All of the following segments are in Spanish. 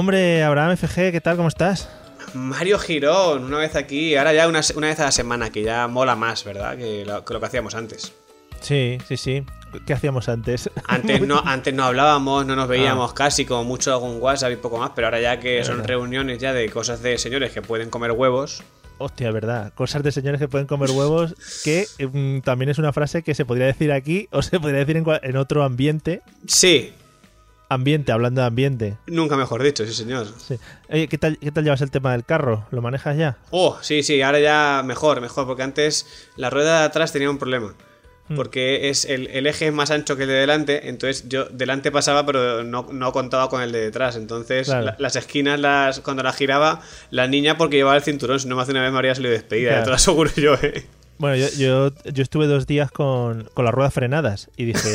Hombre, Abraham FG, ¿qué tal? ¿Cómo estás? Mario Girón, una vez aquí, ahora ya una, una vez a la semana, que ya mola más, ¿verdad? Que lo que, lo que hacíamos antes. Sí, sí, sí. ¿Qué hacíamos antes? Antes no, antes no hablábamos, no nos veíamos casi, como mucho con WhatsApp y poco más, pero ahora ya que son reuniones ya de cosas de señores que pueden comer huevos. Hostia, verdad. Cosas de señores que pueden comer huevos, que mm, también es una frase que se podría decir aquí o se podría decir en otro ambiente. Sí, Ambiente, hablando de ambiente. nunca mejor dicho, sí señor. Sí. Oye, ¿qué tal, ¿qué tal llevas el tema del carro? ¿Lo manejas ya? Oh, sí, sí, ahora ya mejor, mejor, porque antes la rueda de atrás tenía un problema. Porque es el, el eje es más ancho que el de delante, entonces yo delante pasaba, pero no, no contaba con el de detrás. Entonces, Claro. la- las esquinas, las cuando la giraba, la niña porque llevaba el cinturón, si no me hace una vez me habría salido despedida, Claro. ya te lo aseguro yo, eh. Bueno, yo, yo, yo estuve dos días con, con las ruedas frenadas y dije,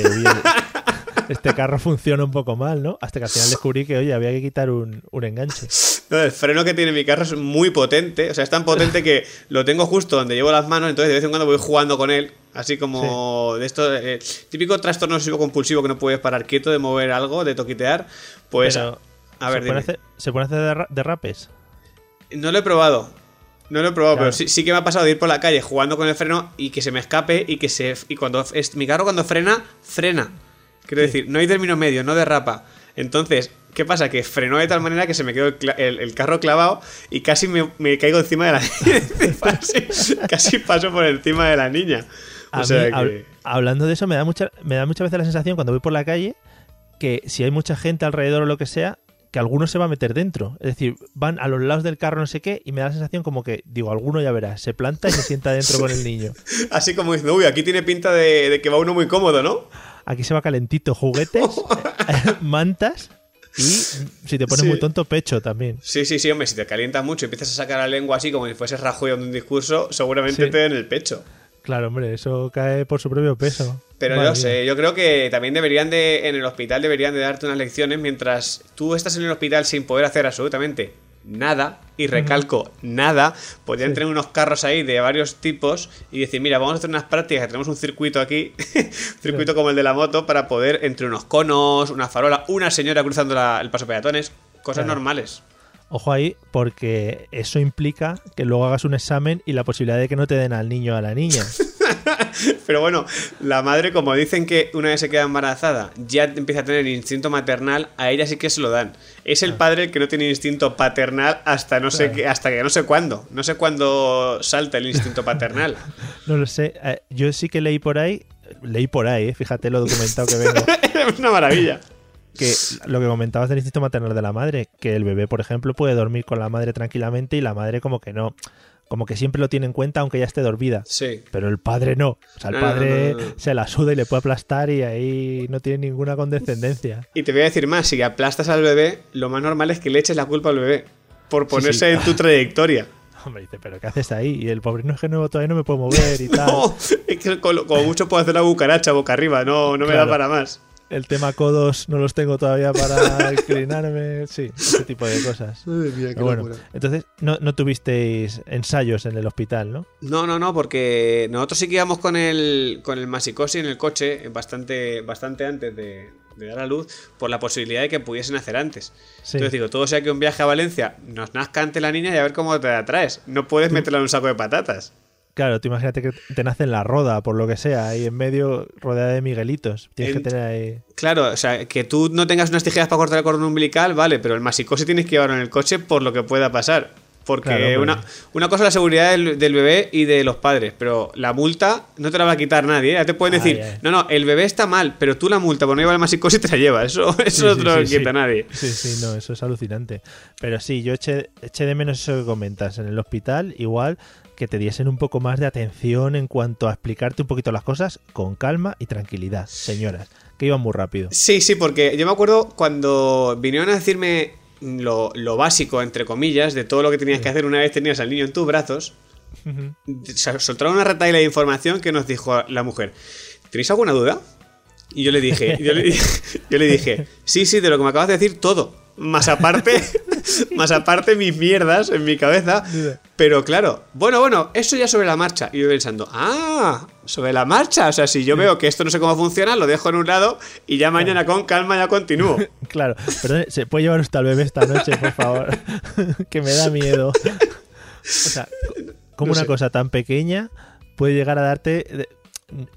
este carro funciona un poco mal, ¿no? Hasta que al final descubrí que, oye, había que quitar un, un enganche. No, el freno que tiene mi carro es muy potente, o sea, es tan potente que lo tengo justo donde llevo las manos, entonces de vez en cuando voy jugando con él, así como de esto, eh, típico trastorno obsesivo compulsivo que no puedes parar quieto de mover algo, de toquitear, pues Pero, a ver, ¿se, puede hacer, ¿Se puede hacer derra- derrapes? no lo he probado. No lo he probado, Claro. pero sí, sí que me ha pasado de ir por la calle jugando con el freno y que se me escape y que se y cuando es, mi carro cuando frena, frena. Quiero decir, no hay término medio, no derrapa. Entonces, ¿qué pasa? Que frenó de tal manera que se me quedó el, el- el carro clavado y casi me, me caigo encima de la casi, casi paso por encima de la niña. O sea mí, que- hab- hablando de eso, me da, mucha, me da muchas veces la sensación cuando voy por la calle que si hay mucha gente alrededor o lo que sea, que alguno se va a meter dentro. Es decir, van a los lados del carro no sé qué y me da la sensación como que, digo, alguno ya verás, se planta y se sienta dentro con el niño. así como diciendo, uy, aquí tiene pinta de, de que va uno muy cómodo, ¿no? Aquí se va calentito, juguetes, mantas y, si te pones Sí. muy tonto, pecho también. Sí, sí, sí, hombre, si te calientas mucho y empiezas a sacar la lengua así como si fueses Rajoy dando un discurso, seguramente Sí. te den el pecho. Claro, hombre, eso cae por su propio peso. Pero Madre mía. sé, yo creo que también deberían de, en el hospital deberían de darte unas lecciones mientras tú estás en el hospital sin poder hacer absolutamente nada, y recalco, nada, podrían tener unos carros ahí de varios tipos y decir, mira, vamos a hacer unas prácticas, que tenemos un circuito aquí, un circuito como el de la moto, para poder, entre unos conos, una farola, una señora cruzando la- el paso peatones, cosas Claro. normales. Ojo ahí, porque eso implica que luego hagas un examen y la posibilidad de que no te den al niño o a la niña. Pero bueno, la madre, como dicen que una vez se queda embarazada, ya empieza a tener instinto maternal, a ella sí que se lo dan. Es el padre el que no tiene instinto paternal hasta no sé qué, hasta que no sé cuándo. No sé cuándo salta el instinto paternal. No lo sé. eh, Yo sí que leí por ahí, leí por ahí, eh, fíjate lo documentado que vengo, es una maravilla. que lo que comentabas del instinto maternal de la madre, que el bebé, por ejemplo, puede dormir con la madre tranquilamente y la madre como que no, como que siempre lo tiene en cuenta aunque ya esté dormida. Sí. Pero el padre no. O sea, el No, padre no, no, no. se la suda y le puede aplastar y ahí no tiene ninguna condescendencia. Y te voy a decir más, si aplastas al bebé, lo más normal es que le eches la culpa al bebé por ponerse sí. en tu trayectoria. Hombre, dice, pero ¿qué haces ahí? Y el pobre no es que no, todavía no me puedo mover y tal. No, es que como mucho puedo hacer la cucaracha boca arriba, no, no me Claro. da para más. El tema codos no los tengo todavía para inclinarme. Sí, ese tipo de cosas. Madre mía, qué bueno, entonces no, no tuvisteis ensayos en el hospital, ¿no? No, no, no, porque nosotros sí que íbamos con el, con el masicosi en el coche bastante, bastante antes de, de dar a luz por la posibilidad de que pudiesen hacer antes. Sí. Entonces digo, todo sea que un viaje a Valencia nos nazca antes la niña y a ver cómo te la traes. No puedes meterla en un saco de patatas. Claro, tú imagínate que te nace en la roda, por lo que sea, ahí en medio rodeada de Miguelitos. Tienes En- que tener ahí... Claro, o sea, que tú no tengas unas tijeras para cortar el cordón umbilical, vale, pero el masicosi tienes que llevarlo en el coche por lo que pueda pasar. Porque Claro, una, una cosa es la seguridad del, del bebé y de los padres, pero la multa no te la va a quitar nadie. ¿eh? Ya te pueden decir, no, no, el bebé está mal, pero tú la multa por no llevar el masicosi te la llevas. Eso, eso Sí, no te lo sí. quita nadie. Sí, sí, no, eso es alucinante. Pero sí, yo eché, eché de menos eso que comentas. En el hospital, igual que te diesen un poco más de atención en cuanto a explicarte un poquito las cosas con calma y tranquilidad, señoras, que iban muy rápido. Sí, sí, porque yo me acuerdo cuando vinieron a decirme lo, lo básico, entre comillas, de todo lo que tenías que hacer una vez tenías al niño en tus brazos. se- soltaron una retaila de información que nos dijo la mujer, ¿tenéis alguna duda? Y yo le dije, yo le, dije- yo le dije, sí, sí, de lo que me acabas de decir, todo. Más aparte, más aparte mis mierdas en mi cabeza. Pero claro, bueno, bueno, eso ya sobre la marcha. Y yo pensando, ah, sobre la marcha. O sea, si yo veo que esto no sé cómo funciona, lo dejo en un lado y ya mañana con calma ya continúo. Claro, perdón, ¿se puede llevar usted al bebé esta noche, por favor? que me da miedo. O sea, como No una sé. cosa tan pequeña puede llegar a darte...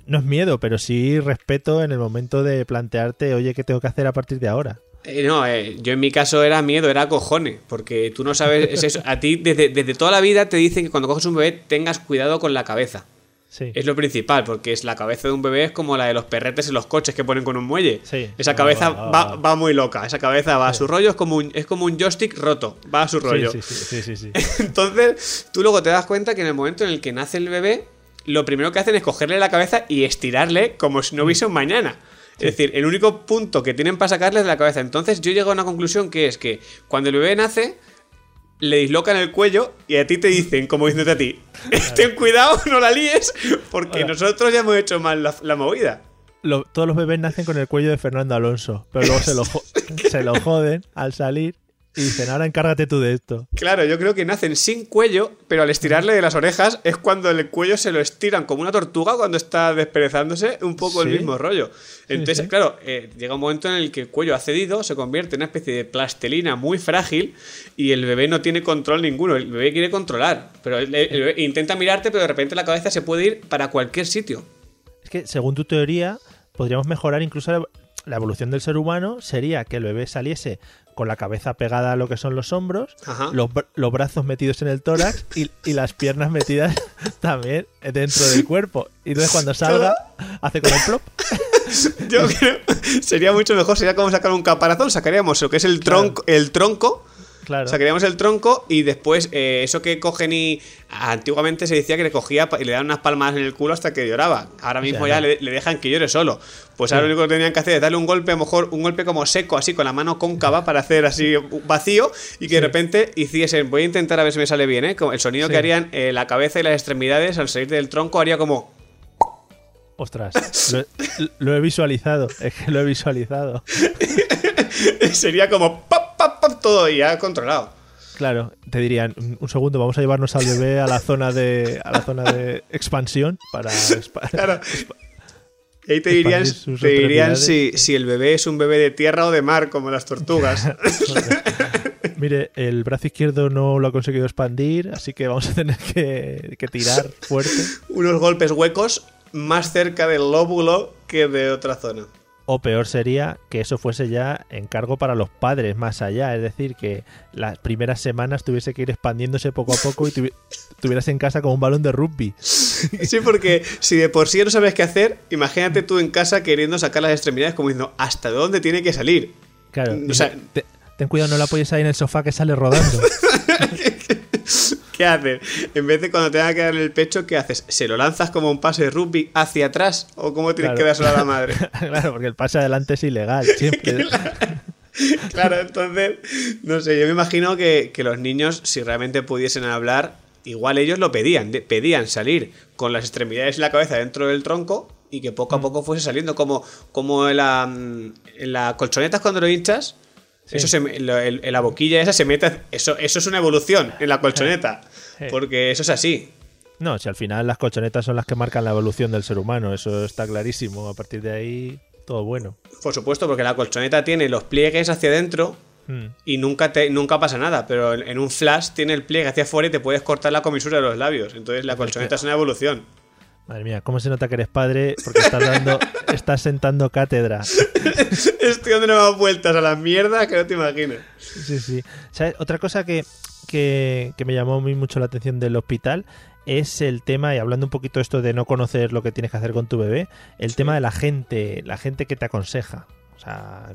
No es miedo, pero sí respeto en el momento de plantearte, oye, ¿qué tengo que hacer a partir de ahora? Eh, no, eh, yo en mi caso era miedo, era cojones, porque tú no sabes, es eso. A ti desde, desde toda la vida te dicen que cuando coges un bebé tengas cuidado con la cabeza. Sí. Es lo principal, porque es la cabeza de un bebé es como la de los perretes en los coches que ponen con un muelle. Sí. Esa cabeza ah, va, ah. va muy loca, esa cabeza va a su rollo, es como un, es como un joystick roto, va a su rollo. Sí, sí, sí, sí, sí, sí. Entonces, tú luego te das cuenta que en el momento en el que nace el bebé, lo primero que hacen es cogerle la cabeza y estirarle como si no hubiese un mañana. Es decir, el único punto que tienen para sacarle es de la cabeza. Entonces, yo llego a una conclusión que es que cuando el bebé nace, le dislocan el cuello y a ti te dicen, como diciéndote a ti, ten cuidado, no la líes, porque nosotros ya hemos hecho mal la, la movida. Lo- todos los bebés nacen con el cuello de Fernando Alonso, pero luego se lo, se lo joden al salir y dicen, ahora encárgate tú de esto. Claro, yo creo que nacen sin cuello, pero al estirarle de las orejas es cuando el cuello se lo estiran como una tortuga cuando está desperezándose, un poco el mismo rollo. Entonces, sí. claro, eh, llega un momento en el que el cuello ha cedido, se convierte en una especie de plastelina muy frágil y el bebé no tiene control ninguno. El bebé quiere controlar, pero el- el bebé intenta mirarte, pero de repente la cabeza se puede ir para cualquier sitio. Es que, según tu teoría, podríamos mejorar incluso la evolución del ser humano. Sería que el bebé saliese con la cabeza pegada a lo que son los hombros, los, los brazos metidos en el tórax y, y las piernas metidas también dentro del cuerpo. Y entonces cuando salga, hace como el plop. Yo creo sería mucho mejor, sería como sacar un caparazón, sacaríamos lo que es el Claro. tronco, el tronco Claro. Sacaríamos el tronco y después eh, eso que cogen y. Antiguamente se decía que le cogía y le daban unas palmadas en el culo hasta que lloraba. Ahora mismo sea, ya le, le dejan que llore solo. Pues ahora lo único que tenían que hacer es darle un golpe, a lo mejor un golpe como seco, así con la mano cóncava para hacer así vacío y que de repente hiciesen. Voy a intentar a ver si me sale bien, ¿eh? Como el sonido Sí. que harían eh, la cabeza y las extremidades al salir del tronco haría como. Ostras, lo, lo he visualizado. Es que lo he visualizado. sería como. ¡pap, pap, pap! Todo y ya controlado. Claro, te dirían, "Un- un segundo, vamos a llevarnos al bebé a la zona de, a la zona de expansión para... Claro. Y ahí te dirían, te dirían si, si el bebé es un bebé de tierra o de mar, como las tortugas. Mire, el brazo izquierdo no lo ha conseguido expandir, así que vamos a tener que, que tirar fuerte. Unos golpes huecos más cerca del lóbulo que de otra zona. O peor sería que eso fuese ya encargo para los padres más allá, es decir, que las primeras semanas tuviese que ir expandiéndose poco a poco y tuvi- tuvieras en casa como un balón de rugby. Sí, porque si de por sí no sabes qué hacer, imagínate tú en casa queriendo sacar las extremidades como diciendo, ¿hasta dónde tiene que salir? Claro, O sea- dice, "Te- ten cuidado, no la apoyes ahí en el sofá que sale rodando. ¿Qué haces? En vez de cuando tenga que dar en el pecho, ¿qué haces? ¿Se lo lanzas como un pase de rugby hacia atrás? ¿O cómo tienes Claro. que dárselo a la madre? claro, porque el pase adelante es ilegal, siempre. Claro, entonces, no sé, yo me imagino que, que los niños, si realmente pudiesen hablar, igual ellos lo pedían, de- pedían salir con las extremidades y la cabeza dentro del tronco, y que poco a poco fuese saliendo. Como, como en, la, mm, en las colchonetas cuando lo hinchas, eso se, lo- el- en la boquilla esa se mete. Eso, eso es una evolución en la colchoneta. Sí. Porque eso es así. No, si al final las colchonetas son las que marcan la evolución del ser humano, eso está clarísimo. A partir de ahí, todo bueno. Por supuesto, porque la colchoneta tiene los pliegues hacia adentro Mm. y nunca, te, nunca pasa nada. Pero en en un flash tiene el pliegue hacia afuera y te puedes cortar la comisura de los labios. Entonces la colchoneta es una evolución. Madre mía, ¿cómo se nota que eres padre? Porque estás dando, estás sentando cátedra. Estoy dando nuevas vueltas a las mierdas que no te imaginas. Sí, sí. ¿Sabes? Otra cosa que, que, que me llamó a mí mucho la atención del hospital es el tema, y hablando un poquito esto de no conocer lo que tienes que hacer con tu bebé, el tema de la gente, la gente que te aconseja. O sea,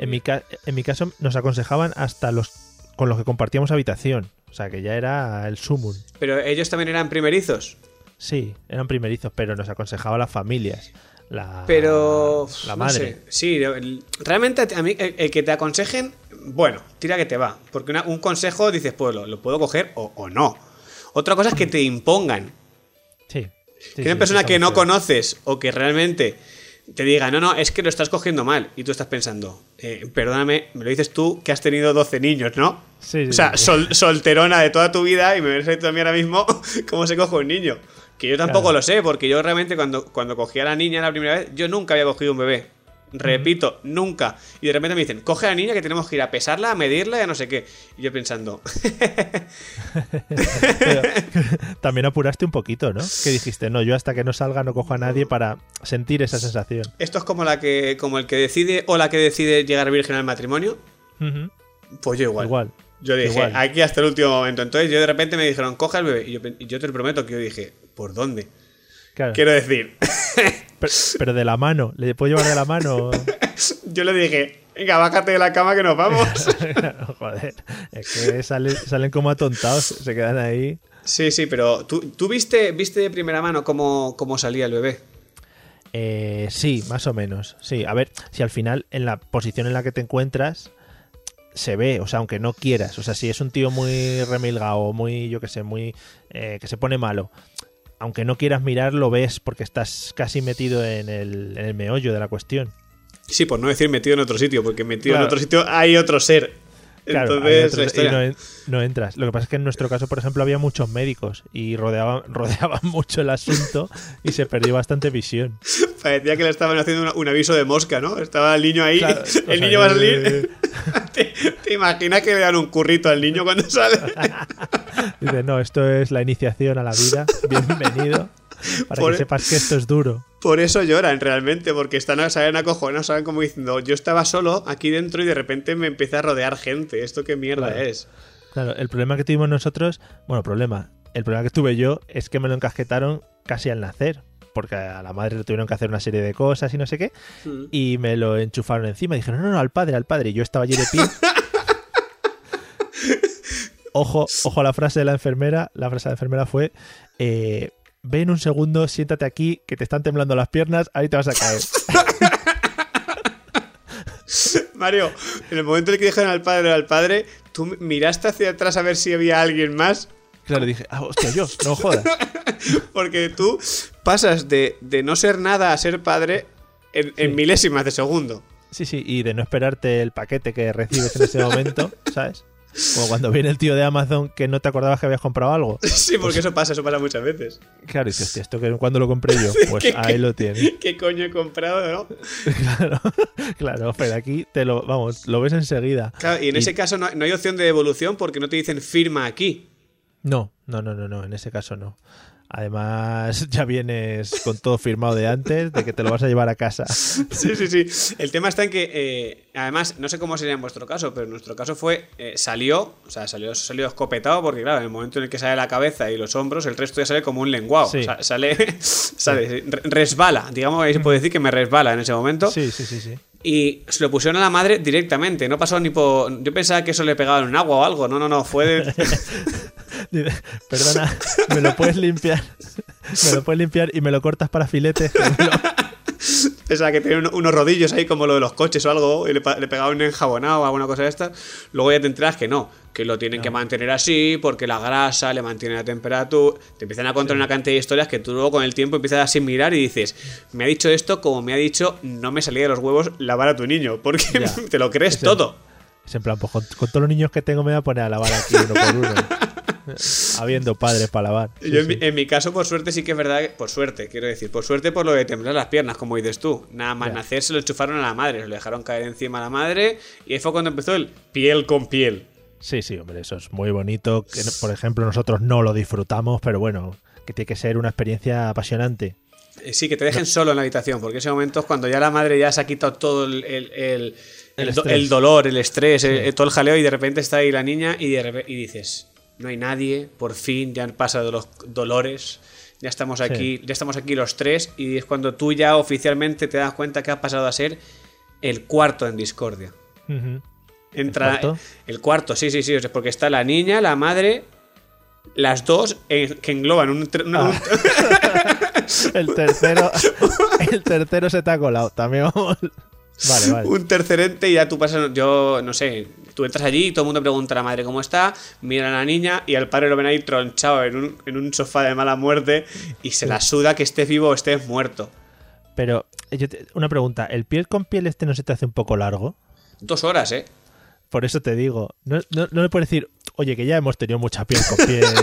en mi, ca- en mi caso nos aconsejaban hasta los con los que compartíamos habitación. O sea, que ya era el sumum. Pero ellos también eran primerizos. Sí, eran primerizos, pero nos aconsejaba las familias. La, Pero. la no madre. sé. Sí, realmente a mí, el, el que te aconsejen, bueno, tira que te va. Porque una- un consejo dices, pues lo, lo puedo coger o, o no. Otra cosa es que te impongan. Sí. sí, que sí, una persona que no conoces o que realmente te diga, no, no, es que lo estás cogiendo mal. Y tú estás pensando, eh, perdóname, me lo dices tú que has tenido 12 niños, ¿no? Sí, sí, o sea, sol- solterona de toda tu vida y me ves a mí ahora mismo cómo se coge un niño. Que yo tampoco Claro. lo sé, porque yo realmente cuando, cuando cogí a la niña la primera vez, yo nunca había cogido un bebé. Repito, nunca. Y de repente me dicen, coge a la niña que tenemos que ir a pesarla, a medirla y a no sé qué. Y yo pensando, Pero, también apuraste un poquito, ¿no? Que dijiste, no, yo hasta que no salga no cojo a nadie para sentir esa sensación. esto es como la que, como el que decide o la que decide llegar virgen al matrimonio. Pues yo igual. Igual. Yo dije, Igual. aquí hasta el último momento. Entonces yo de repente me dijeron, coge al bebé. Y yo, y yo te lo prometo que yo dije, ¿por dónde? Claro. Quiero decir, Pero, pero de la mano, ¿le puedo llevar de la mano? yo le dije, venga, bájate de la cama que nos vamos. Joder, es que salen, salen como atontados, se quedan ahí. sí, sí, pero ¿tú, tú viste, viste de primera mano cómo, cómo salía el bebé? Eh, sí, más o menos. Sí, a ver, si al final en la posición en la que te encuentras se ve, o sea, aunque no quieras, o sea, si es un tío muy remilgado, muy, yo que sé, muy eh, que se pone malo, aunque no quieras mirar, lo ves porque estás casi metido en el, en el meollo de la cuestión. Sí, por no decir metido en otro sitio, porque metido Claro. en otro sitio hay otro ser. Claro, Entonces, otros- y no, en- no entras. Lo que pasa es que en nuestro caso, por ejemplo, había muchos médicos y rodeaban, rodeaban mucho el asunto y se perdió bastante visión. parecía que le estaban haciendo una- un aviso de mosca, ¿no? Estaba el niño ahí, Claro, o sea, el niño va a eh, salir. ¿Te, te imaginas que le dan un currito al niño cuando sale? Dice, no, esto es la iniciación a la vida. Bienvenido. Para Por- que sepas que esto es duro. Por eso lloran realmente, porque están, salen acojonados, saben como diciendo, yo estaba solo aquí dentro y de repente me empieza a rodear gente. ¿Esto qué mierda Claro. es? Claro, el problema que tuvimos nosotros, bueno, problema, el problema que tuve yo es que me lo encasquetaron casi al nacer, porque a la madre le tuvieron que hacer una serie de cosas y no sé qué, y me lo enchufaron encima. Dijeron, no, no, al padre, al padre. Y yo estaba allí de pie. ojo, ojo a la frase de la enfermera. La frase de la enfermera fue: eh, Ven un segundo, siéntate aquí, que te están temblando las piernas, ahí te vas a caer. Mario, en el momento en el que dijeron al padre al padre, tú miraste hacia atrás a ver si había alguien más, Claro, dije, ah, hostia, yo, no jodas. porque tú pasas de, de no ser nada a ser padre en, milésimas de segundo. Sí, sí, y de no esperarte el paquete que recibes en ese momento, ¿sabes? Como cuando viene el tío de Amazon que no te acordabas que habías comprado algo. Sí, porque eso pasa, eso pasa muchas veces. Claro, y dices, hostia, ¿esto que cuando lo compré yo? Pues ¿Qué- ahí qué- lo tienes. ¿Qué coño he comprado, no? Claro, claro, pero aquí te lo, vamos, lo ves enseguida. Claro, y en Y- ese caso no, no hay opción de devolución porque no te dicen firma aquí. No, no, no, no, no, en ese caso no. Además, ya vienes con todo firmado de antes, de que te lo vas a llevar a casa. Sí, sí, sí. El tema está en que, eh, además, no sé cómo sería en vuestro caso, pero en nuestro caso fue, eh, salió, o sea, salió, salió escopetado, porque claro, en el momento en el que sale la cabeza y los hombros, el resto ya sale como un lenguado. Sí. O sea, sale, sale, re- resbala, digamos, ahí se puede decir que me resbala en ese momento. Sí, sí, sí, sí. Y se lo pusieron a la madre directamente, no pasó ni por... Yo pensaba que eso le pegaba en un agua o algo, no, no, no, fue de... Perdona, ¿me lo puedes limpiar? ¿Me lo puedes limpiar y me lo cortas para filetes? Lo- Pensaba que uno- unos rodillos ahí como lo de los coches o algo y le, le pegaba un enjabonado o alguna cosa de estas. Luego ya te enteras que no. que lo tienen que mantener así, porque la grasa le mantiene la temperatura. Te empiezan a contar una cantidad de historias que tú luego con el tiempo empiezas a asimilar y dices, me ha dicho esto como me ha dicho, no me salía de los huevos lavar a tu niño, porque Ya. te lo crees todo. Es en plan, pues con, con todos los niños que tengo me voy a poner a lavar aquí uno por uno. Habiendo padres para lavar. Sí, Yo en, sí. mi, en mi caso, por suerte, sí que es verdad, que- por suerte, quiero decir, por suerte por lo de temblar las piernas, como dices tú. Nada más Ya. nacer se lo enchufaron a la madre, se lo dejaron caer encima a la madre y ahí fue cuando empezó el piel con piel. Sí, sí, hombre, eso es muy bonito. Que, por ejemplo, nosotros no lo disfrutamos, pero bueno, que tiene que ser una experiencia apasionante. Eh, Sí, que te dejen solo en la habitación, porque ese momento es cuando ya la madre ya se ha quitado todo el, el, el- El el do- estrés. el dolor, el estrés, el- el- todo el jaleo y de repente está ahí la niña y, de repe- y dices, no hay nadie, por fin ya han pasado los dolores, ya estamos aquí, ya estamos aquí los tres y es cuando tú ya oficialmente te das cuenta que has pasado a ser el cuarto en discordia. Entra ¿El cuarto? el cuarto, sí, sí, sí, porque está la niña, la madre, las dos eh, que engloban un, un- El tercero, el tercero se te ha colado. También vamos. Vale, vale. un tercer ente y ya tú pasas, yo no sé, tú entras allí y todo el mundo pregunta a la madre cómo está, mira a la niña y al padre lo ven ahí tronchado en un, en un sofá de mala muerte y se la suda que esté vivo o esté muerto. Pero, yo te- una pregunta: ¿el piel con piel este no se te hace un poco largo? Dos horas, ¿eh? Por eso te digo, no, no, no le puedes decir, oye, que ya hemos tenido mucha piel con piel.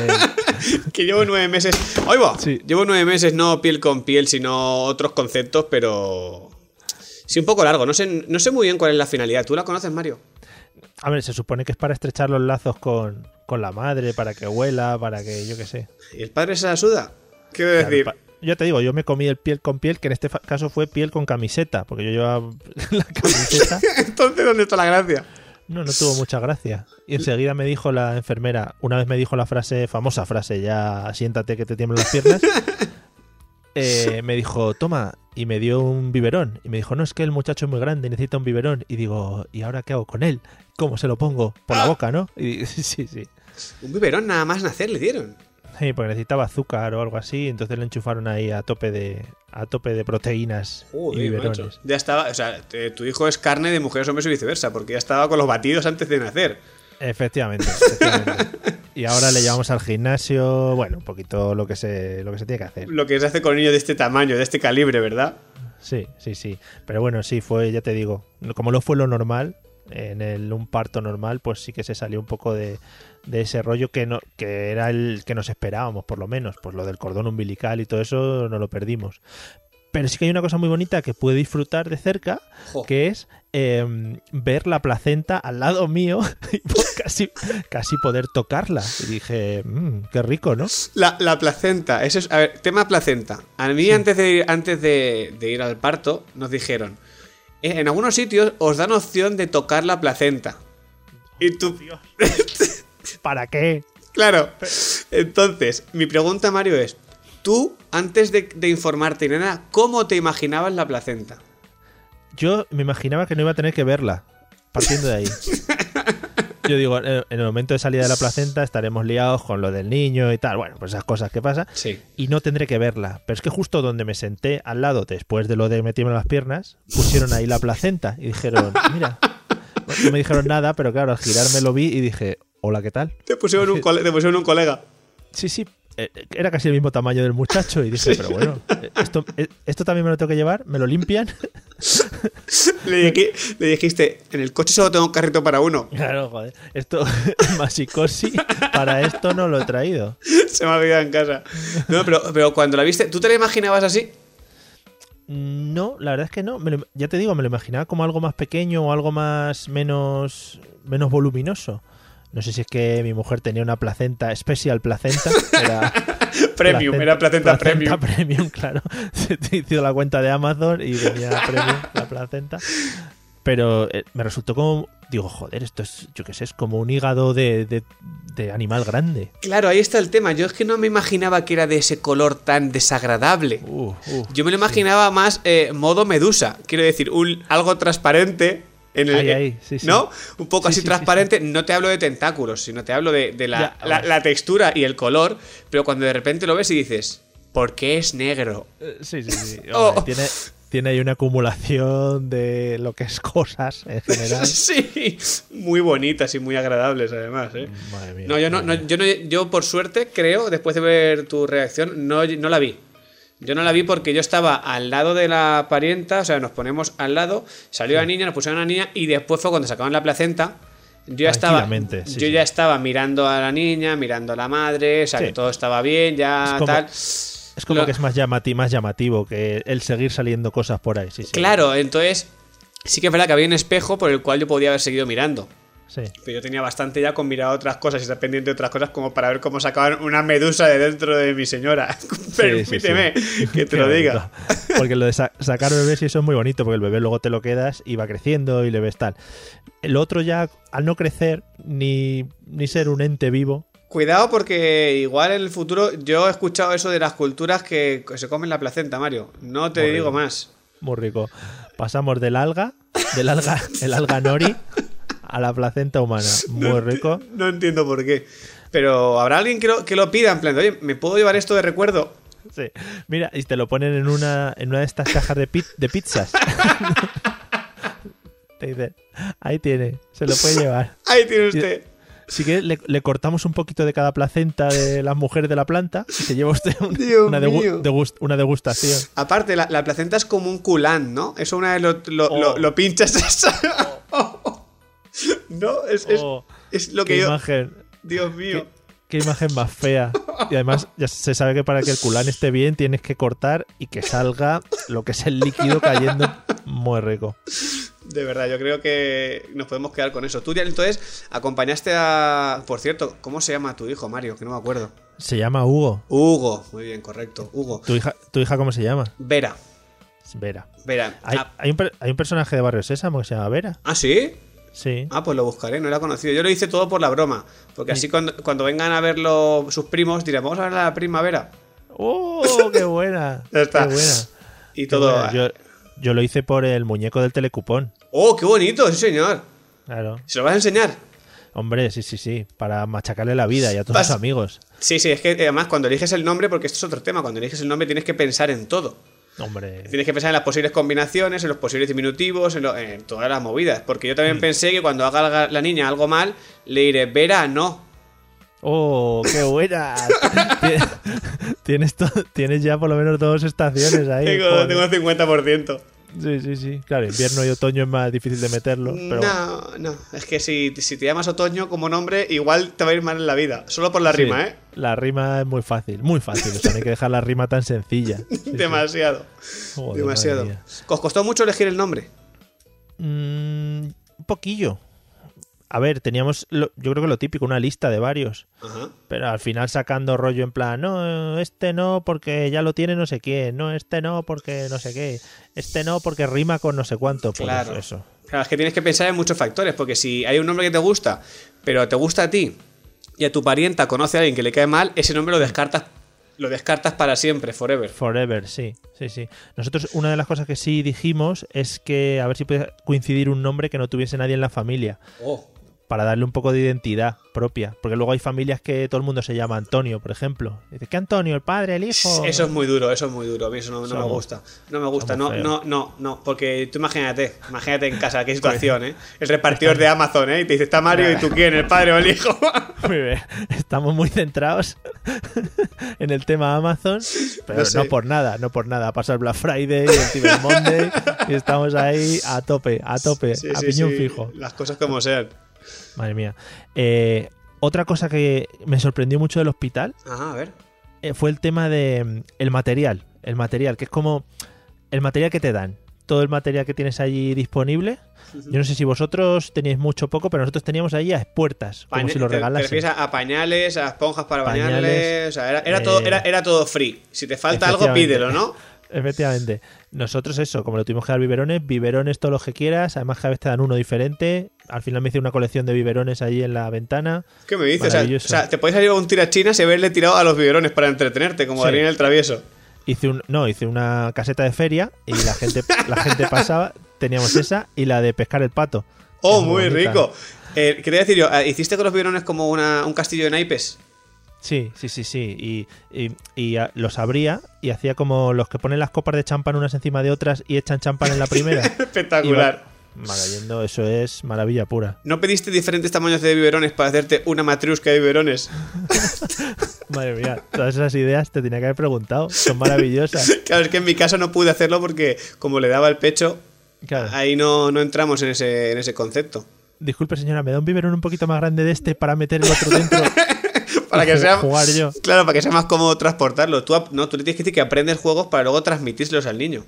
Que llevo nueve meses. ¡Ay, va! Sí. Llevo nueve meses, no piel con piel, sino otros conceptos, pero. Sí, un poco largo. No sé, no sé muy bien cuál es la finalidad. ¿Tú la conoces, Mario? A ver, se supone que es para estrechar los lazos con, con la madre, para que huela, para que, yo qué sé. ¿Y el padre se la suda? Quiero Claro, decir. yo te digo, yo me comí el piel con piel, que en este caso fue piel con camiseta, porque yo llevaba la camiseta. Entonces, ¿dónde está la gracia? No, no tuvo mucha gracia. Y enseguida me dijo la enfermera, una vez me dijo la frase, famosa frase, ya siéntate que te tiemblan las piernas. eh, me dijo, toma, y me dio un biberón. Y me dijo, no, es que el muchacho es muy grande, necesita un biberón. Y digo, ¿y ahora qué hago con él? ¿Cómo se lo pongo? Por la boca, ¿no? Y sí, sí, sí. Un biberón nada más nacer le dieron. Sí, porque necesitaba azúcar o algo así, entonces le enchufaron ahí a tope de a tope de proteínas y Joder, biberones. macho. Ya estaba, o sea, te- tu hijo es carne de mujeres, hombres y viceversa, porque ya estaba con los batidos antes de nacer. Efectivamente, efectivamente. y ahora le llevamos al gimnasio, bueno, un poquito lo que se lo que se tiene que hacer. Lo que se hace con niños de este tamaño, de este calibre, ¿verdad? Sí, sí, sí. Pero bueno, sí, fue, ya te digo, como no fue lo normal, en el, un parto normal, pues sí que se salió un poco de, de ese rollo que, no, que era el que nos esperábamos, por lo menos. Pues lo del cordón umbilical y todo eso no lo perdimos. Pero sí que hay una cosa muy bonita que pude disfrutar de cerca, Jo. que es eh, ver la placenta al lado mío y pues casi, casi poder tocarla. Y dije, "Mm, qué rico, ¿no? La, la placenta, eso es, a ver, tema placenta. A mí antes, de, ir- antes de, de ir al parto nos dijeron, "Eh, en algunos sitios os dan opción de tocar la placenta. Y tú, ¿Para qué? claro. Entonces, mi pregunta, Mario, es, tú, antes de, de informarte ni nada, ¿cómo te imaginabas la placenta? Yo me imaginaba que no iba a tener que verla, partiendo de ahí. Yo digo, en en el momento de salida de la placenta estaremos liados con lo del niño y tal. Bueno, pues esas cosas que pasan. Sí. Y no tendré que verla. Pero es que justo donde me senté al lado, después de lo de meterme las piernas, pusieron ahí la placenta y dijeron, mira. No me dijeron nada, pero claro, al girarme lo vi y dije, hola, ¿qué tal? Te pusieron un, cole- te pusieron un colega. Sí, sí, eh, era casi el mismo tamaño del muchacho y dije, pero bueno, eh, esto, eh, esto también me lo tengo que llevar, me lo limpian. Le, dije- le dijiste, en el coche solo tengo un carrito para uno. Claro, joder. Esto, masicosi, para esto no lo he traído. Se me ha olvidado en casa. No, pero, pero cuando la viste, ¿tú te la imaginabas así? No, la verdad es que no. Me lo- ya te digo, me lo imaginaba como algo más pequeño o algo más menos, menos voluminoso. No sé si es que mi mujer tenía una placenta, especial placenta. Era Premium, era placenta, premium. premium, claro. Se te hizo la cuenta de Amazon y venía premium la placenta. Pero eh, me resultó como, digo, joder, esto es, yo qué sé, es como un hígado de, de- de animal grande. Claro, ahí está el tema. Yo es que no me imaginaba que era de ese color tan desagradable. Uh, uh. Yo me lo imaginaba más eh, modo medusa. Quiero decir, un, algo transparente. En el, Ahí, ahí, sí, sí. ¿No? Un poco Sí, así sí, sí, transparente. No te hablo de tentáculos, sino te hablo de, de la, Ya, la- vamos. la textura y el color. Pero cuando de repente lo ves y dices, ¿por qué es negro? Eh, Sí, sí, sí. Oh. Hombre, tiene, tiene ahí una acumulación de lo que es cosas en general. sí, muy bonitas y muy agradables además. ¿eh? Madre mía, no, yo no, no- yo no- yo por suerte creo, después de ver tu reacción, no, no la vi. Yo no la vi porque yo estaba al lado de la parienta, o sea, nos ponemos al lado, salió la niña, nos pusieron a la niña y después fue cuando sacaban la placenta. Yo ya estaba, sí, yo sí. ya estaba mirando a la niña, mirando a la madre, o sea, que todo estaba bien, ya Es como- tal. Es como Lo- que es más, llamati- más llamativo que el seguir saliendo cosas por ahí. Claro, entonces sí que es verdad que había un espejo por el cual yo podía haber seguido mirando. Sí. Pero yo tenía bastante ya con mirar otras cosas y estar pendiente de otras cosas como para ver cómo sacaban una medusa de dentro de mi señora. Permíteme que te lo diga. Porque lo de sa- sacar bebés y eso es muy bonito, porque el bebé luego te lo quedas y va creciendo y le ves tal. El otro ya, al no crecer ni, ni ser un ente vivo, Cuidado porque igual en el futuro yo he escuchado eso de las culturas que se comen la placenta, Mario. No te digo más. muy rico. Pasamos del alga, del alga, el alga nori, a la placenta humana. Muy rico. No entiendo por qué. Pero habrá alguien que lo, que lo pida en plan, de, oye, ¿me puedo llevar esto de recuerdo? Sí. Mira, y te lo ponen en una, en una de estas cajas de, pi- de pizzas. te dicen, ahí tiene, se lo puede llevar. Ahí tiene usted. Si que le, le cortamos un poquito de cada placenta de las mujeres de la planta y se lleva usted un- una, degu- mío. degust- una degustación. Aparte, la, la placenta es como un culán, ¿no? Eso una vez lo, lo, Oh. lo- lo pinchas. no, es, es, Oh, es lo qué que yo. imagen, Dios mío. qué imagen más fea. Y además ya se sabe que para que el culán esté bien tienes que cortar y que salga lo que es el líquido cayendo muy rico. De verdad, yo creo que nos podemos quedar con eso. Tú entonces acompañaste a. Por cierto, ¿cómo se llama tu hijo, Mario? Que no me acuerdo. Se llama Hugo. Hugo. Muy bien, correcto. Hugo. ¿Tu hija, ¿Tu hija cómo se llama? Vera. Vera. Vera. Hay, Ah, hay un, hay un personaje de Barrio Sésamo que se llama Vera. ¿Ah, sí? Sí. Ah, pues lo buscaré, no he conocido. Yo lo hice todo por la broma. Porque así cuando, cuando vengan a verlo sus primos, dirán, vamos a ver la primavera. ¡Oh, qué buena! Ya está. ¡Qué buena! Y todo. buena. Yo, yo lo hice por el muñeco del telecupón. ¡Oh, qué bonito! Sí, señor. Claro. ¿Se lo vas a enseñar? Hombre, sí, sí, sí. Para machacarle la vida y a todos sus amigos. Sí, sí, es que además cuando eliges el nombre, porque esto es otro tema, cuando eliges el nombre tienes que pensar en todo. Hombre. Tienes que pensar en las posibles combinaciones, en los posibles diminutivos, en, lo- en todas las movidas. Porque yo Mm. también pensé que cuando haga la, la niña algo mal, le diré, Vera, no. ¡Oh, qué buena! Tien- tienes, tienes ya por lo menos dos estaciones ahí. Tengo, joder. tengo 50%. Sí, sí, sí. Claro, invierno y otoño es más difícil de meterlo. Pero bueno. no, no. Es que si, si te llamas Otoño como nombre, igual te va a ir mal en la vida. Solo por la Sí, rima, ¿eh? La rima es muy fácil, muy fácil. O sea, no hay que dejar la rima tan sencilla. Sí, sí. Demasiado. Joder, demasiado. ¿Os costó mucho elegir el nombre? Mm, un poquillo. A ver, teníamos, lo- yo creo que lo típico, una lista de varios. Ajá. Pero al final sacando rollo en plan, no, este no porque ya lo tiene no sé quién, no, este no porque no sé qué, este no porque rima con no sé cuánto. Pues Claro. eso. Claro, es que tienes que pensar en muchos factores, porque si hay un nombre que te gusta, pero te gusta a ti y a tu parienta conoce a alguien que le cae mal, ese nombre lo descartas, lo descartas para siempre, forever. Forever, sí, sí, sí. Nosotros una de las cosas que sí dijimos es que a ver si puede coincidir un nombre que no tuviese nadie en la familia. Oh, para darle un poco de identidad propia. Porque luego hay familias que todo el mundo se llama Antonio, por ejemplo. Dice, ¿qué Antonio? ¿El padre? ¿El hijo? Eso es muy duro, eso es muy duro. A mí eso no, no me gusta. No me gusta, no, no, no, no. Porque tú imagínate, imagínate en casa, qué situación, ¿eh? El repartidor de Amazon, ¿eh? Y te dice, está Mario y tú quién, el padre o el hijo. Muy bien. Estamos muy centrados en el tema Amazon, pero No por nada, no por nada. Pasa el Black Friday y el Cyber Monday y estamos ahí a tope, a tope, Sí, a sí, piñón sí, fijo. Las cosas como sean. Madre mía. Eh, otra cosa que me sorprendió mucho del hospital Ajá, a ver. eh, fue el tema de mm, el material. El material, que es como el material que te dan. Todo el material que tienes allí disponible. Yo no sé si vosotros teníais mucho o poco, pero nosotros teníamos ahí a expuertas, como si lo te- te, regalasen. refieres a, a pañales, a esponjas para Pañales, bañarles. O sea, era, era eh, todo, era, era todo free. Si te falta algo, pídelo, ¿no? Efectivamente. Nosotros eso, como lo tuvimos que dar biberones, biberones todos los que quieras. Además, cada vez te dan uno diferente. Al final me hice una colección de biberones allí en la ventana. ¿Qué me dices? O sea, o Maravilloso. sea, te puedes salir a un tirachinas y haberle tirado a los biberones para entretenerte, como Sí. Daniel el Travieso. Hice un, no, hice una caseta de feria y la gente, la gente pasaba. Teníamos esa y la de pescar el pato. Oh, muy rico. Eh, quería decir yo, ¿hiciste con los biberones como una- un castillo de naipes? Sí, sí, sí, sí. Y, y- y, ah, los abría y hacía como los que ponen las copas de champán unas encima de otras y echan champán en la primera. Espectacular. Magallendo, eso es maravilla pura. ¿No pediste diferentes tamaños de biberones para hacerte una matriusca de biberones? Madre mía, todas esas ideas te tenía que haber preguntado. Son maravillosas. Claro, es que en mi caso no pude hacerlo porque como le daba el pecho, Claro. ahí no, no entramos en ese, en ese concepto. Disculpe, señora, ¿me da un biberón un poquito más grande de este para meter el otro dentro? Para que sea, Jugar yo. claro, para que sea más cómodo transportarlo. Tú, no, tú le tienes que decir que aprendes juegos para luego transmitírselos al niño.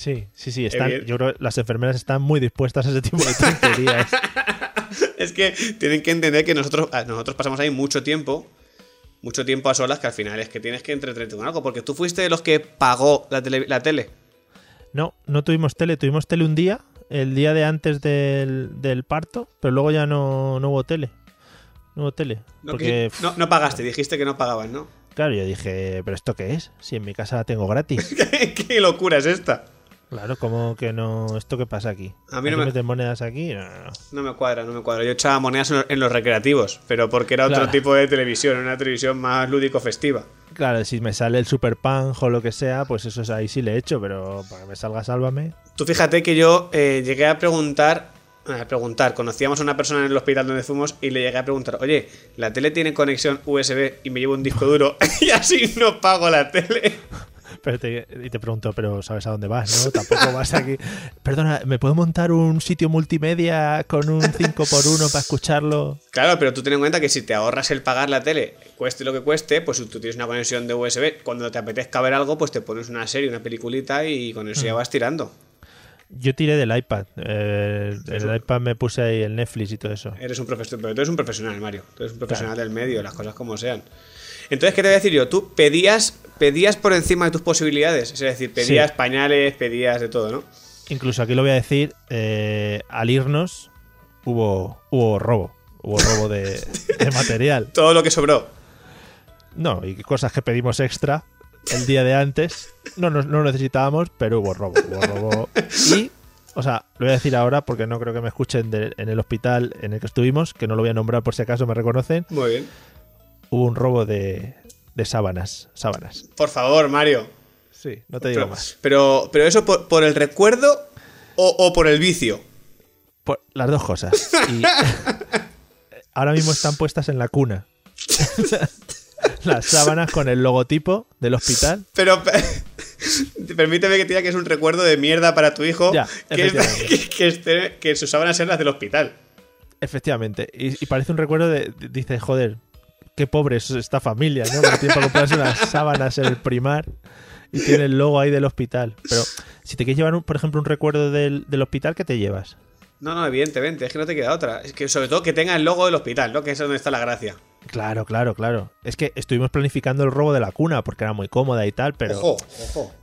Sí, sí, sí. Están, yo creo que las enfermeras están muy dispuestas a ese tipo de tonterías. Es que tienen que entender que nosotros, nosotros pasamos ahí mucho tiempo, mucho tiempo a solas, que al final es que tienes que entretenerte con algo, porque tú fuiste de los que pagó la tele. La tele. No, no tuvimos tele. Tuvimos tele un día, el día de antes del, del parto, pero luego ya no, no hubo tele. No hubo tele. No, porque, no, no pagaste, dijiste que no pagabas, ¿no? claro, yo dije, ¿pero esto qué es? Si en mi casa la tengo gratis. ¿Qué locura es esta? Claro, ¿cómo que no? ¿Esto qué pasa aquí? A mí no ¿Aquí me- meten monedas aquí? No, no, no. No me cuadra, no me cuadra. Yo echaba monedas en los, en los recreativos, pero porque era otro tipo de televisión, una televisión más lúdico-festiva. Claro, si me sale el Super Punch o lo que sea, pues eso es ahí sí le he hecho, pero para que me salga Sálvame. Tú fíjate que yo eh, llegué a preguntar, a preguntar, conocíamos a una persona en el hospital donde fuimos y le llegué a preguntar, oye, ¿la tele tiene conexión USB y me llevo un disco duro y así no pago la tele? Pero te, y te pregunto, pero ¿sabes a dónde vas, no? Tampoco vas aquí. Perdona, ¿me puedo montar un sitio multimedia con un 5x1 para escucharlo? Claro, pero tú ten en cuenta que si te ahorras el pagar la tele, cueste lo que cueste, pues tú tienes una conexión de USB, cuando te apetezca ver algo, pues te pones una serie, una peliculita y con eso ya vas tirando. Yo tiré del iPad. Eh, el iPad me puse ahí el Netflix y todo eso. Eres un profesional, pero tú eres un profesional, Mario. Tú eres un profesional del medio, las cosas como sean. Entonces, ¿qué te voy a decir yo? Tú pedías, pedías por encima de tus posibilidades. Es decir, pedías Sí. pañales, pedías de todo, ¿no? Incluso aquí lo voy a decir, eh, al irnos hubo, hubo robo. Hubo robo de, de material. Todo lo que sobró. No, y cosas que pedimos extra el día de antes. No, no, no necesitábamos, pero hubo robo. Hubo robo. Y, o sea, lo voy a decir ahora porque no creo que me escuchen de- en el hospital en el que estuvimos, que no lo voy a nombrar por si acaso me reconocen. Muy bien. Hubo un robo de, de sábanas. Sábanas. Por favor, Mario. Sí, no te digo Pero, más. pero, pero eso por, por el recuerdo o, o por el vicio. Por- las dos cosas. Y ahora mismo están puestas en la cuna. Las sábanas con el logotipo del hospital. Pero permíteme que te diga que es un recuerdo de mierda para tu hijo. Ya, que, que, sus sábanas sean las del hospital. Efectivamente. Y, y parece un recuerdo de. de- Dice, joder, qué pobre es esta familia, ¿no? Que tiene para comprarse unas sábanas en el primar y tiene el logo ahí del hospital. Pero si te quieres llevar, un- por ejemplo, un recuerdo del, del hospital, ¿qué te llevas? No, no, evidentemente, es que no te queda otra. Es que sobre todo que tenga el logo del hospital, ¿no? Que es donde está la gracia. Claro, claro, claro. Es que estuvimos planificando el robo de la cuna porque era muy cómoda y tal, pero, Ojo, ojo.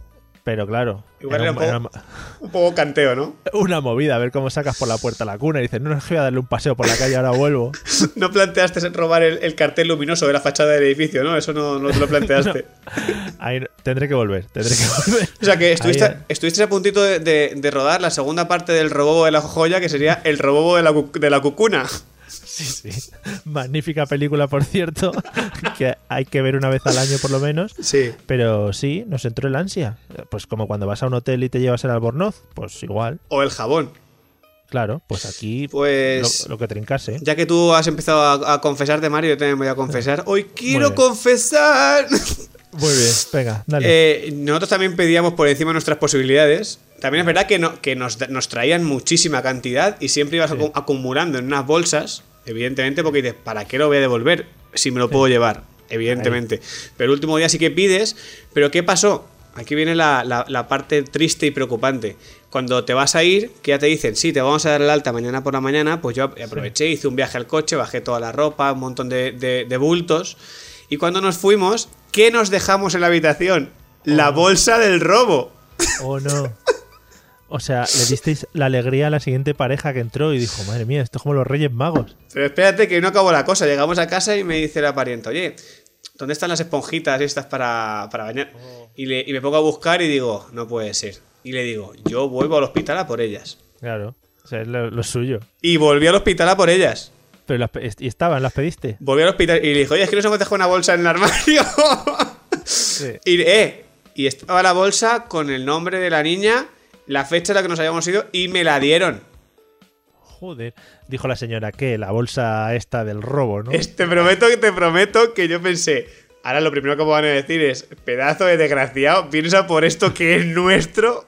Pero claro. Igual era era un- poco- Un poco canteo, ¿no? una movida, a ver cómo sacas por la puerta la cuna y dices, no, no, es que voy a darle un paseo por la calle, ahora vuelvo. No planteaste robar el, el cartel luminoso de la fachada del edificio, ¿no? Eso no, no te lo planteaste. Ahí tendré que volver, tendré que volver. O sea que estuviste, Ahí, estuviste a puntito de, de- de rodar la segunda parte del robobo de la joya, que sería el robobo de la, de la cucuna. Sí, sí. Magnífica película, por cierto, que hay que ver una vez al año por lo menos. Sí. Pero sí, nos entró el ansia. Pues como cuando vas a un hotel y te llevas el albornoz, pues igual. O el jabón. Claro, pues aquí Pues- lo, lo que trincase. Ya que tú has empezado a, a confesarte, Mario, yo también voy a confesar. Hoy quiero confesar. Muy bien, venga, dale. Eh, nosotros también pedíamos por encima de nuestras posibilidades. También es verdad que, no, que nos, nos traían muchísima cantidad y siempre ibas acu- acumulando en unas bolsas, evidentemente, porque dices, ¿para qué lo voy a devolver si me lo puedo llevar? Evidentemente. Pero el último día sí que pides. ¿Pero qué pasó? Aquí viene la, la- la parte triste y preocupante. Cuando te vas a ir, que ya te dicen, sí, te vamos a dar el alta mañana por la mañana, pues yo aproveché, hice un viaje al coche, bajé toda la ropa, un montón de, de- de bultos. Y cuando nos fuimos, ¿qué nos dejamos en la habitación? La bolsa del robo. Oh, no. O sea, le disteis la alegría a la siguiente pareja que entró y dijo, madre mía, esto es como los Reyes Magos. Pero espérate que no acabó la cosa. Llegamos a casa y me dice la pariente, oye, ¿dónde están las esponjitas estas para, para bañar? Y, le- y me pongo a buscar y digo, no puede ser. Y le digo, yo vuelvo al hospital a por ellas. Claro, o sea, es lo, lo suyo. Y volví al hospital a por ellas. Pero las y estaban, las pediste. Volví al hospital y le dijo, oye, es que nos hemos dejado una bolsa en el armario. Y, eh, y estaba la bolsa con el nombre de la niña, la fecha a la que nos habíamos ido y me la dieron. Joder. Dijo la señora que la bolsa esta del robo, ¿no? Es- Te prometo que te prometo que yo pensé, ahora lo primero que me van a decir es, pedazo de desgraciado, piensa por esto que es nuestro.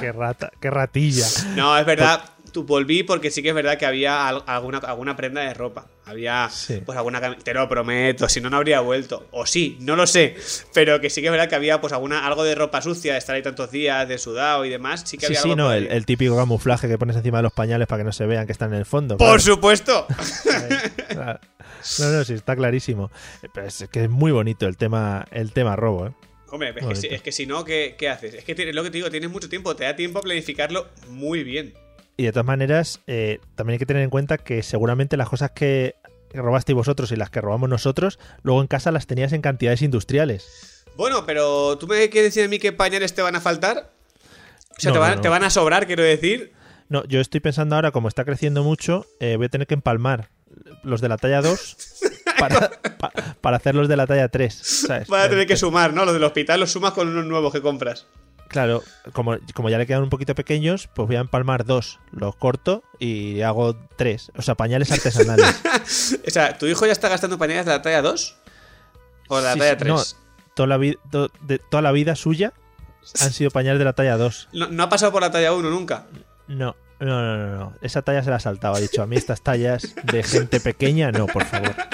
Qué rata, qué ratilla. No, es verdad. Tú volví porque sí que es verdad que había al- alguna, alguna prenda de ropa. Había, Sí. pues alguna cami- Te lo prometo, si no, no habría vuelto. O sí, no lo sé. Pero que sí que es verdad que había, pues, alguna, algo de ropa sucia, de estar ahí tantos días, de sudado y demás. Sí que Sí, había sí, algo no, el, típico camuflaje que pones encima de los pañales para que no se vean que están en el fondo. ¡Por claro. supuesto! Claro. No, no, sí, está clarísimo. Pero es que es muy bonito el tema, el tema robo, ¿eh? Hombre, es que, si, es que si no, ¿qué, qué haces? Es que tiene- lo que te digo, tienes mucho tiempo, te da tiempo a planificarlo muy bien. Y de todas maneras, eh, también hay que tener en cuenta que seguramente las cosas que robasteis vosotros y las que robamos nosotros, luego en casa las tenías en cantidades industriales. Bueno, pero ¿tú me quieres decir a mí qué pañales te van a faltar? O sea, No, te, van, no, no. te van a sobrar, quiero decir. No, yo estoy pensando ahora, como está creciendo mucho, eh, voy a tener que empalmar los de la talla 2 para, pa- para hacer los de la talla 3. ¿sabes? Vas a tener que sumar, ¿no? Los del hospital los sumas con unos nuevos que compras. Claro, como, como ya le quedan un poquito pequeños, pues voy a empalmar dos. Los corto y hago tres. O sea, pañales artesanales. O sea, ¿tu hijo ya está gastando pañales de la talla 2? ¿O de la Sí, talla sí, 3? no, toda, la vi- to- de, toda la vida suya han sido pañales de la talla 2. No, no ha pasado por la talla 1 nunca. No, no, no, no, no. Esa talla se la ha saltado. Ha dicho, a mí estas tallas de gente pequeña, no, por favor.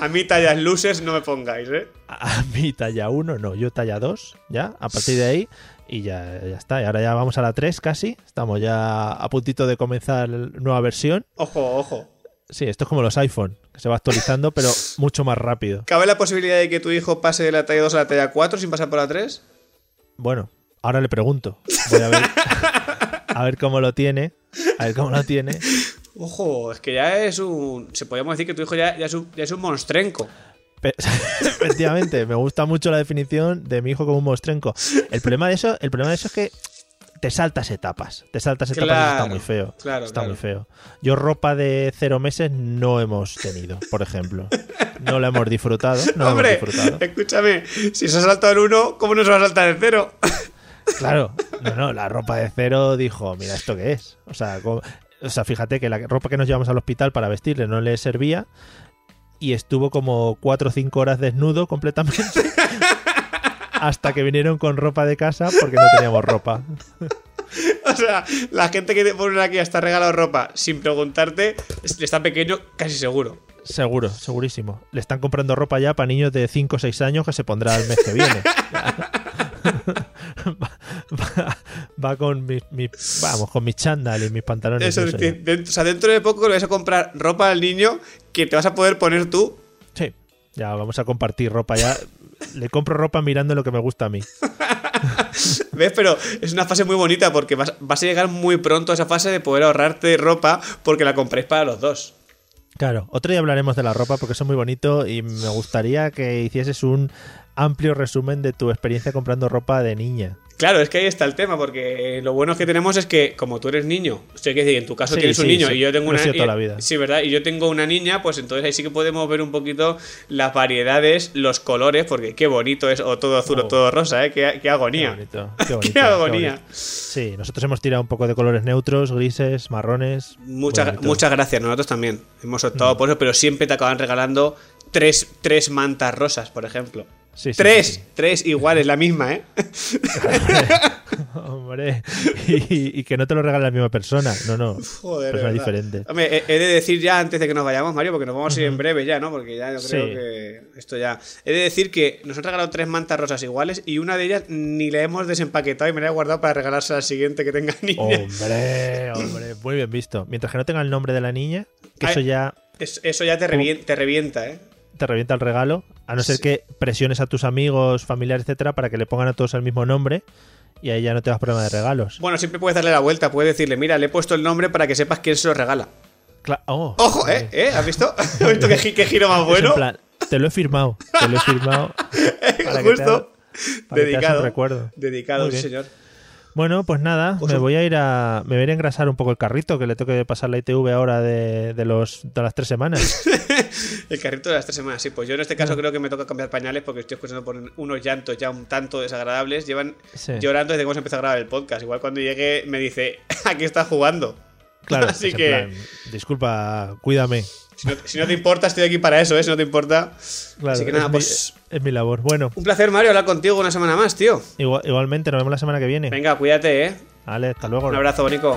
A mí tallas losers no me pongáis, ¿eh? A a mí talla 1, no. Yo talla 2, ya. A partir de ahí, y ya, ya está. Y ahora ya vamos a la 3 casi. Estamos ya a puntito de comenzar la nueva versión. Ojo, ojo. Sí, esto es como los iPhone, que se va actualizando, pero mucho más rápido. ¿Cabe la posibilidad de que tu hijo pase de la talla 2 a la talla 4 sin pasar por la 3? Bueno, ahora le pregunto. Voy a ver, a ver cómo lo tiene. A ver cómo lo tiene. Ojo, es que ya es un. Se podríamos decir que tu hijo ya, ya es, un, ya es un monstrenco. Efectivamente, me gusta mucho la definición de mi hijo como un monstrenco. El problema de eso, el problema de eso es que te saltas etapas. Te saltas etapas y eso está Claro, muy feo. claro, está claro. muy feo. Yo ropa de cero meses no hemos tenido, por ejemplo. No la hemos disfrutado. No Hombre, hemos disfrutado. escúchame, si se ha saltado el 1, ¿cómo no se va a saltar el 0? Claro, no, no, la ropa de cero dijo, mira, ¿esto qué es? O sea, como- o sea, fíjate que la ropa que nos llevamos al hospital para vestirle no le servía y estuvo como cuatro o cinco horas desnudo completamente hasta que vinieron con ropa de casa porque no teníamos ropa. O sea, la gente que te pone aquí hasta regalado ropa sin preguntarte, le está pequeño, casi seguro. Seguro, segurísimo. Le están comprando ropa ya para niños de 5 o 6 años que se pondrá el mes que viene. va, va- va con mis, mis- vamos, con mis chándal y mis pantalones. Eso, y eso de- ya. de- o sea, dentro de poco le vas a comprar ropa al niño que te vas a poder poner tú. Sí, ya vamos a compartir ropa. Ya le compro ropa mirando lo que me gusta a mí. ¿Ves? Pero es una fase muy bonita porque vas, vas a llegar muy pronto a esa fase de poder ahorrarte ropa porque la compréis para los dos. Claro, otro día hablaremos de la ropa porque eso es muy bonito y me gustaría que hicieses un amplio resumen de tu experiencia comprando ropa de niña. Claro, es que ahí está el tema, porque lo bueno que tenemos es que, como tú eres niño, o sea, que decir, en tu caso Sí, tienes un niño sí, y yo tengo una toda y- la vida. Sí, ¿verdad? Y yo tengo una niña, pues entonces ahí sí que podemos ver un poquito las variedades, los colores, porque qué bonito es, o todo azul o todo rosa, ¿eh? Qué, qué Qué agonía. bonito. Qué, bonito, Qué qué agonía. bonito. Sí, nosotros hemos tirado un poco de colores neutros, grises, marrones. Bonito. muchas gracias, nosotros también hemos Mm. optado por eso, pero siempre te acaban regalando tres, tres mantas rosas, por ejemplo. Sí, tres, sí, sí. tres iguales, la misma, ¿eh? Hombre, y, y que no te lo regale la misma persona. No, no. Joder, persona diferente. Hombre, he, de decir ya antes de que nos vayamos, Mario, porque nos vamos a ir en breve ya, ¿no? Porque ya yo creo que esto ya. He de decir que nos han regalado tres mantas rosas iguales y una de ellas ni la hemos desempaquetado y me la he guardado para regalarse al siguiente que tenga niña. Hombre, hombre, muy bien visto. Mientras que no tenga el nombre de la niña, que Ay. eso ya Es- eso ya te, revien- te revienta, ¿eh? Te revienta el regalo, a no ser Sí. que presiones a tus amigos, familiares, etcétera, para que le pongan a todos el mismo nombre y ahí ya no te das problema de regalos. Bueno, siempre puedes darle la vuelta, puedes decirle, mira, le he puesto el nombre para que sepas quién se lo regala. Cla- oh, ¡Ojo, eh! ¿Eh? ¿Has visto? ¿Has visto qué, gi- qué giro más bueno? en plan, te lo he firmado, te lo he firmado. Justo. Dedicado. recuerdo. Dedicado, bien. señor. Bueno, pues nada, Pues me voy a ir a me voy a engrasar un poco el carrito, que le tengo que pasar la ITV ahora de, de los de las tres semanas. El carrito de las tres semanas, sí. Pues yo en este caso creo que me toca cambiar pañales porque estoy escuchando por unos llantos ya un tanto desagradables. Llevan Sí. llorando desde que hemos empezado a grabar el podcast. Igual cuando llegue me dice, aquí está jugando. Claro, Así que, plan, disculpa, cuídame. Si no, si no te importa, estoy aquí para eso, ¿eh? Si no te importa. Claro, Así que nada, es, pues mi, es mi labor. Bueno, un placer, Mario, hablar contigo una semana más, tío. igual- igualmente nos vemos la semana que viene. Venga, cuídate, ¿eh? Vale, hasta luego. Un abrazo, Bonico.